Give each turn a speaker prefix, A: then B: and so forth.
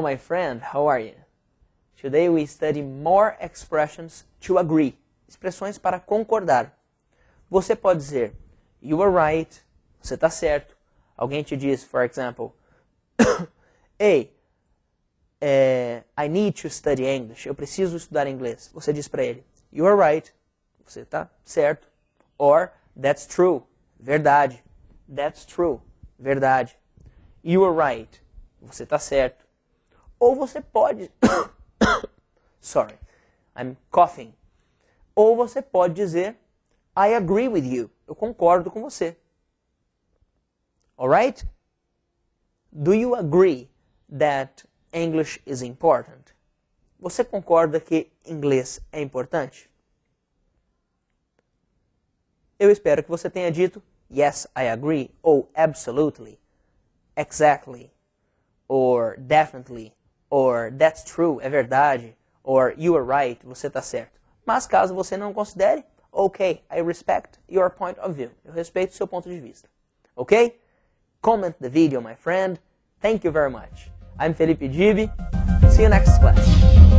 A: Hello, my friend. How are you? Today we study more expressions to agree. Expressões para concordar. Você pode dizer you are right, você está certo. Alguém te diz, for example, hey, é, I need to study English. Eu preciso estudar inglês. Você diz para ele, you are right, você está certo. Or, that's true, verdade. That's true, verdade. You are right, você está certo. Ou você pode. Sorry, I'm coughing. Ou você pode dizer I agree with you. Eu concordo com você. Alright? Do you agree that English is important? Você concorda que inglês é importante? Eu espero que você tenha dito yes, I agree, ou absolutely, exactly, or definitely, or that's true, é verdade, or you are right, você está certo. Mas caso você não considere, ok, I respect your point of view. Eu respeito o seu ponto de vista. Ok? Comment the video, my friend. Thank you very much. I'm Felipe Gibi. See you next class.